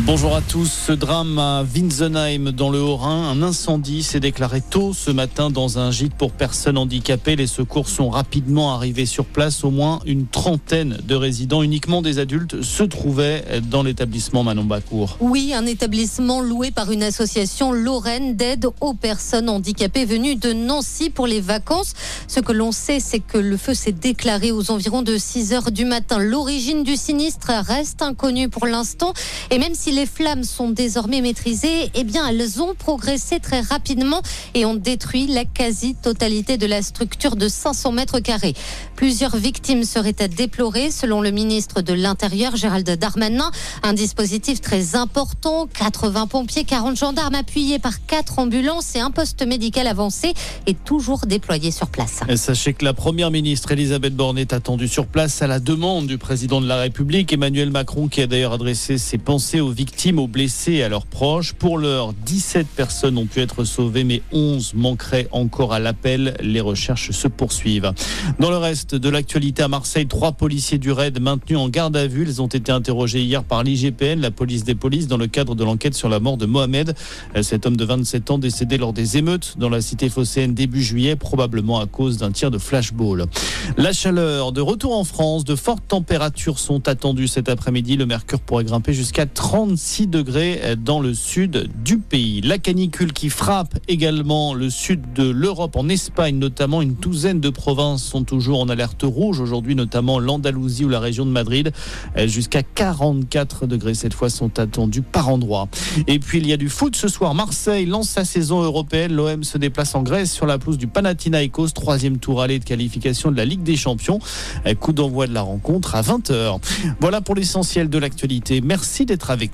Bonjour à tous. Ce drame à Winsenheim dans le Haut-Rhin, un incendie s'est déclaré tôt ce matin dans un gîte pour personnes handicapées. Les secours sont rapidement arrivés sur place. Au moins une trentaine de résidents, uniquement des adultes, se trouvaient dans l'établissement Manon Bacourt. Oui, un établissement loué par une association lorraine d'aide aux personnes handicapées venues de Nancy pour les vacances. Ce que l'on sait, c'est que le feu s'est déclaré aux environs de 6 heures du matin. L'origine du sinistre reste inconnue pour l'instant. Si les flammes sont désormais maîtrisées, eh bien, elles ont progressé très rapidement et ont détruit la quasi-totalité de la structure de 500 mètres carrés. Plusieurs victimes seraient à déplorer, selon le ministre de l'Intérieur, Gérald Darmanin. Un dispositif très important, 80 pompiers, 40 gendarmes appuyés par 4 ambulances et un poste médical avancé est toujours déployé sur place. sachez que la première ministre Elisabeth Borne est attendue sur place à la demande du président de la République, Emmanuel Macron, qui a d'ailleurs adressé ses pensées aux victimes, aux blessés et à leurs proches. Pour l'heure, 17 personnes ont pu être sauvées, mais 11 manqueraient encore à l'appel. Les recherches se poursuivent. Dans le reste de l'actualité à Marseille, trois policiers du RAID maintenus en garde à vue. Ils ont été interrogés hier par l'IGPN, la police des polices, dans le cadre de l'enquête sur la mort de Mohamed. Cet homme de 27 ans décédé lors des émeutes dans la cité phocéenne début juillet, probablement à cause d'un tir de flashball. La chaleur, de retour en France, de fortes températures sont attendues cet après-midi. Le mercure pourrait grimper jusqu'à 30 36 degrés dans le sud du pays. La canicule qui frappe également le sud de l'Europe, en Espagne notamment, une douzaine de provinces sont toujours en alerte rouge aujourd'hui, notamment l'Andalousie ou la région de Madrid. Jusqu'à 44 degrés cette fois sont attendus par endroit. Et puis il y a du foot ce soir. Marseille lance sa saison européenne. L'OM se déplace en Grèce sur la pelouse du Panathinaikos, troisième tour aller de qualification de la Ligue des Champions. Coup d'envoi de la rencontre à 20h. Voilà pour l'essentiel de l'actualité. Merci d'être avec